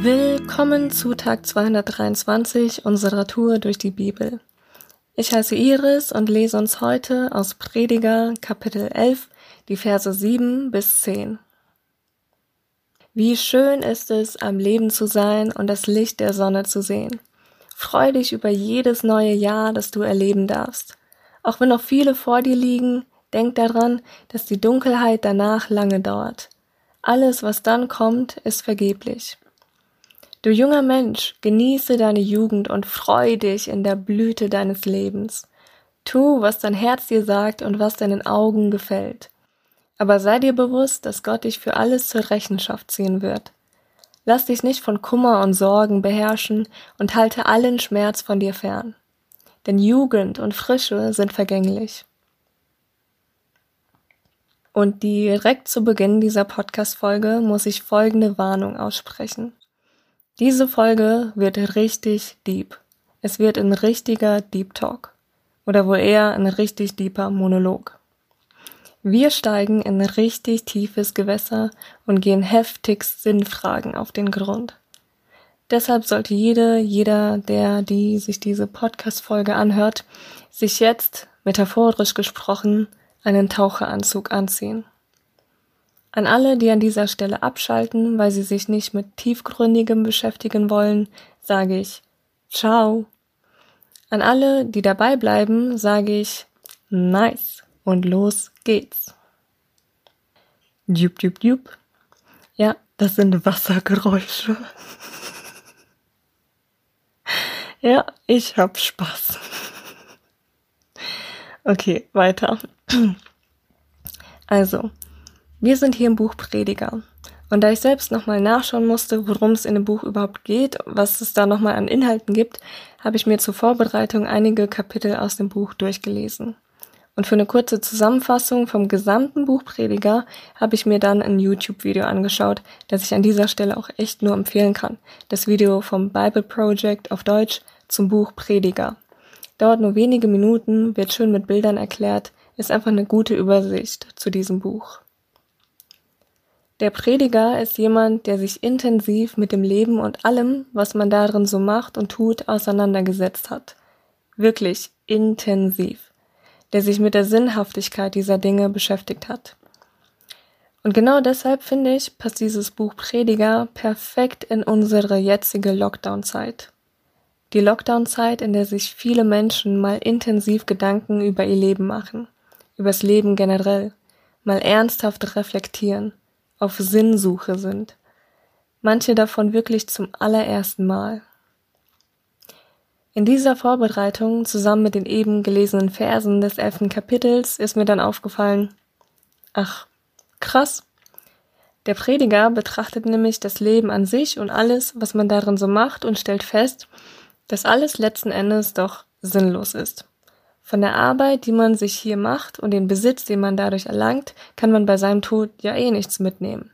Willkommen zu Tag 223 unserer Tour durch die Bibel. Ich heiße Iris und lese uns heute aus Prediger Kapitel 11 die Verse 7 bis 10. Wie schön ist es, am Leben zu sein und das Licht der Sonne zu sehen. Freu dich über jedes neue Jahr, das du erleben darfst. Auch wenn noch viele vor dir liegen, denk daran, dass die Dunkelheit danach lange dauert. Alles, was dann kommt, ist vergeblich. Du junger Mensch, genieße deine Jugend und freu dich in der Blüte deines Lebens. Tu, was dein Herz dir sagt und was deinen Augen gefällt. Aber sei dir bewusst, dass Gott dich für alles zur Rechenschaft ziehen wird. Lass dich nicht von Kummer und Sorgen beherrschen und halte allen Schmerz von dir fern. Denn Jugend und Frische sind vergänglich. Und direkt zu Beginn dieser Podcast-Folge muss ich folgende Warnung aussprechen. Diese Folge wird richtig deep. Es wird ein richtiger Deep Talk. Oder wohl eher ein richtig deeper Monolog. Wir steigen in richtig tiefes Gewässer und gehen heftigst Sinnfragen auf den Grund. Deshalb sollte jede, jeder, der, die sich diese Podcast-Folge anhört, sich jetzt, metaphorisch gesprochen, einen Taucheranzug anziehen. An alle, die an dieser Stelle abschalten, weil sie sich nicht mit tiefgründigem beschäftigen wollen, sage ich Ciao. An alle, die dabei bleiben, sage ich Nice und los geht's. Jup, jup, jup. Ja, das sind Wassergeräusche. ja, ich hab Spaß. Okay, weiter. Also, wir sind hier im Buch Prediger. Und da ich selbst nochmal nachschauen musste, worum es in dem Buch überhaupt geht, was es da nochmal an Inhalten gibt, habe ich mir zur Vorbereitung einige Kapitel aus dem Buch durchgelesen. Und für eine kurze Zusammenfassung vom gesamten Buch Prediger habe ich mir dann ein YouTube-Video angeschaut, das ich an dieser Stelle auch echt nur empfehlen kann. Das Video vom Bible Project auf Deutsch zum Buch Prediger. Dauert nur wenige Minuten, wird schön mit Bildern erklärt, ist einfach eine gute Übersicht zu diesem Buch. Der Prediger ist jemand, der sich intensiv mit dem Leben und allem, was man darin so macht und tut, auseinandergesetzt hat. Wirklich intensiv. Der sich mit der Sinnhaftigkeit dieser Dinge beschäftigt hat. Und genau deshalb finde ich, passt dieses Buch Prediger perfekt in unsere jetzige Lockdown-Zeit. Die Lockdown-Zeit, in der sich viele Menschen mal intensiv Gedanken über ihr Leben machen, übers Leben generell, mal ernsthaft reflektieren auf Sinnsuche sind. Manche davon wirklich zum allerersten Mal. In dieser Vorbereitung zusammen mit den eben gelesenen Versen des elften Kapitels ist mir dann aufgefallen, ach, krass. Der Prediger betrachtet nämlich das Leben an sich und alles, was man darin so macht und stellt fest, dass alles letzten Endes doch sinnlos ist. Von der Arbeit, die man sich hier macht und den Besitz, den man dadurch erlangt, kann man bei seinem Tod ja eh nichts mitnehmen.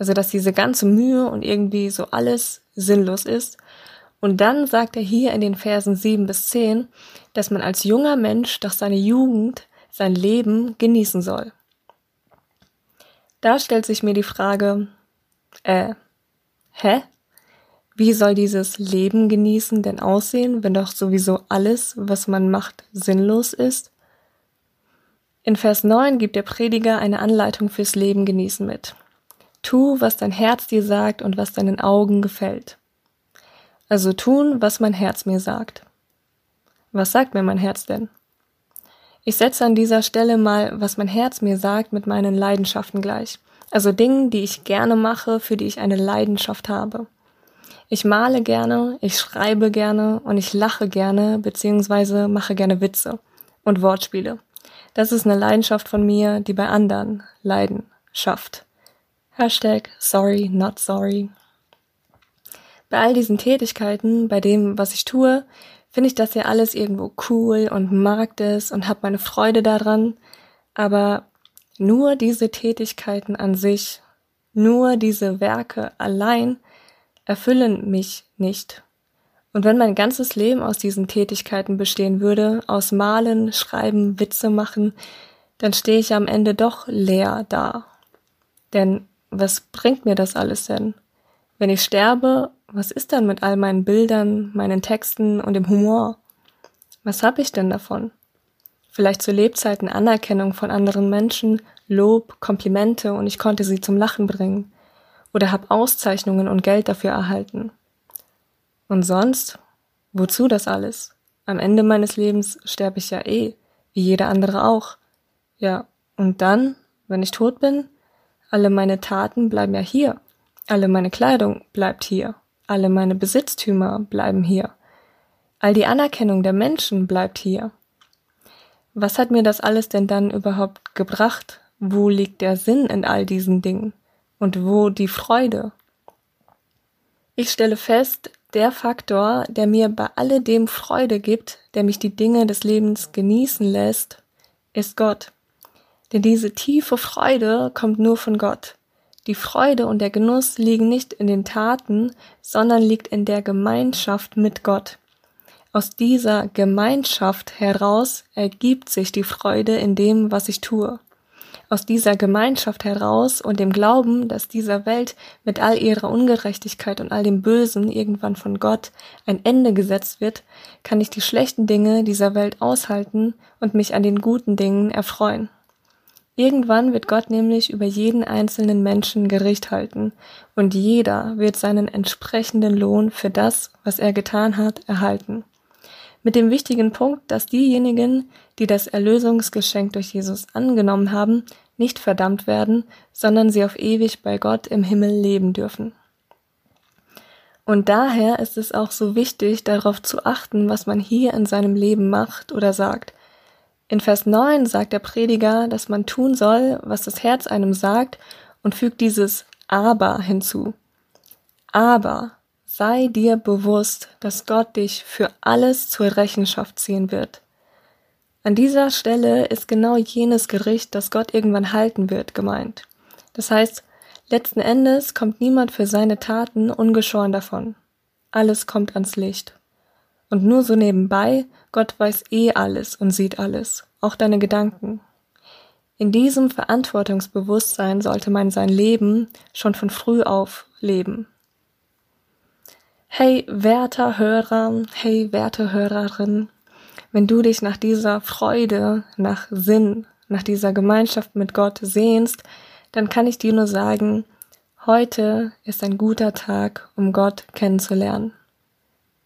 Also, dass diese ganze Mühe und irgendwie so alles sinnlos ist. Und dann sagt er hier in den Versen 7 bis 10, dass man als junger Mensch doch seine Jugend, sein Leben genießen soll. Da stellt sich mir die Frage, äh, hä? Wie soll dieses Leben genießen denn aussehen, wenn doch sowieso alles, was man macht, sinnlos ist? In Vers 9 gibt der Prediger eine Anleitung fürs Leben genießen mit. Tu, was dein Herz dir sagt und was deinen Augen gefällt. Also tun, was mein Herz mir sagt. Was sagt mir mein Herz denn? Ich setze an dieser Stelle mal, was mein Herz mir sagt, mit meinen Leidenschaften gleich. Also Dingen, die ich gerne mache, für die ich eine Leidenschaft habe. Ich male gerne, ich schreibe gerne und ich lache gerne beziehungsweise mache gerne Witze und Wortspiele. Das ist eine Leidenschaft von mir, die bei anderen Leiden schafft. Hashtag sorry, not sorry. Bei all diesen Tätigkeiten, bei dem, was ich tue, finde ich das ja alles irgendwo cool und mag das und habe meine Freude daran. Aber nur diese Tätigkeiten an sich, nur diese Werke allein erfüllen mich nicht. Und wenn mein ganzes Leben aus diesen Tätigkeiten bestehen würde, aus Malen, Schreiben, Witze machen, dann stehe ich am Ende doch leer da. Denn was bringt mir das alles denn? Wenn ich sterbe, was ist dann mit all meinen Bildern, meinen Texten und dem Humor? Was habe ich denn davon? Vielleicht zu Lebzeiten Anerkennung von anderen Menschen, Lob, Komplimente und ich konnte sie zum Lachen bringen. Oder habe Auszeichnungen und Geld dafür erhalten. Und sonst? Wozu das alles? Am Ende meines Lebens sterbe ich ja eh, wie jeder andere auch. Ja, und dann, wenn ich tot bin, alle meine Taten bleiben ja hier. Alle meine Kleidung bleibt hier. Alle meine Besitztümer bleiben hier. All die Anerkennung der Menschen bleibt hier. Was hat mir das alles denn dann überhaupt gebracht? Wo liegt der Sinn in all diesen Dingen? Und wo die Freude? Ich stelle fest, der Faktor, der mir bei alledem Freude gibt, der mich die Dinge des Lebens genießen lässt, ist Gott. Denn diese tiefe Freude kommt nur von Gott. Die Freude und der Genuss liegen nicht in den Taten, sondern liegt in der Gemeinschaft mit Gott. Aus dieser Gemeinschaft heraus ergibt sich die Freude in dem, was ich tue. Aus dieser Gemeinschaft heraus und dem Glauben, dass dieser Welt mit all ihrer Ungerechtigkeit und all dem Bösen irgendwann von Gott ein Ende gesetzt wird, kann ich die schlechten Dinge dieser Welt aushalten und mich an den guten Dingen erfreuen. Irgendwann wird Gott nämlich über jeden einzelnen Menschen Gericht halten, und jeder wird seinen entsprechenden Lohn für das, was er getan hat, erhalten. Mit dem wichtigen Punkt, dass diejenigen, die das Erlösungsgeschenk durch Jesus angenommen haben, nicht verdammt werden, sondern sie auf ewig bei Gott im Himmel leben dürfen. Und daher ist es auch so wichtig, darauf zu achten, was man hier in seinem Leben macht oder sagt, in Vers 9 sagt der Prediger, dass man tun soll, was das Herz einem sagt und fügt dieses Aber hinzu. Aber sei dir bewusst, dass Gott dich für alles zur Rechenschaft ziehen wird. An dieser Stelle ist genau jenes Gericht, das Gott irgendwann halten wird, gemeint. Das heißt, letzten Endes kommt niemand für seine Taten ungeschoren davon. Alles kommt ans Licht. Und nur so nebenbei, Gott weiß eh alles und sieht alles, auch deine Gedanken. In diesem Verantwortungsbewusstsein sollte man sein Leben schon von früh auf leben. Hey, werter Hörer, hey, werte Hörerin, wenn du dich nach dieser Freude, nach Sinn, nach dieser Gemeinschaft mit Gott sehnst, dann kann ich dir nur sagen, heute ist ein guter Tag, um Gott kennenzulernen.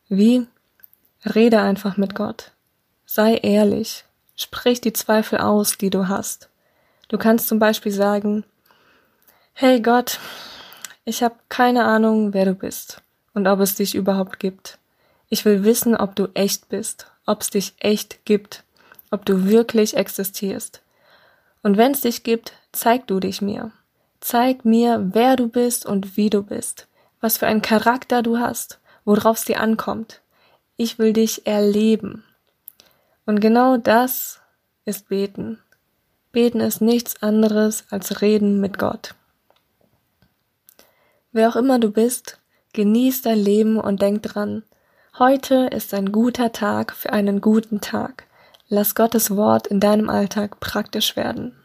Wie? Rede einfach mit Gott. Sei ehrlich. Sprich die Zweifel aus, die du hast. Du kannst zum Beispiel sagen, Hey Gott, ich habe keine Ahnung, wer du bist und ob es dich überhaupt gibt. Ich will wissen, ob du echt bist, ob es dich echt gibt, ob du wirklich existierst. Und wenn es dich gibt, zeig du dich mir. Zeig mir, wer du bist und wie du bist, was für einen Charakter du hast, worauf es dir ankommt. Ich will dich erleben. Und genau das ist Beten. Beten ist nichts anderes als Reden mit Gott. Wer auch immer du bist, genieß dein Leben und denk dran, heute ist ein guter Tag für einen guten Tag. Lass Gottes Wort in deinem Alltag praktisch werden.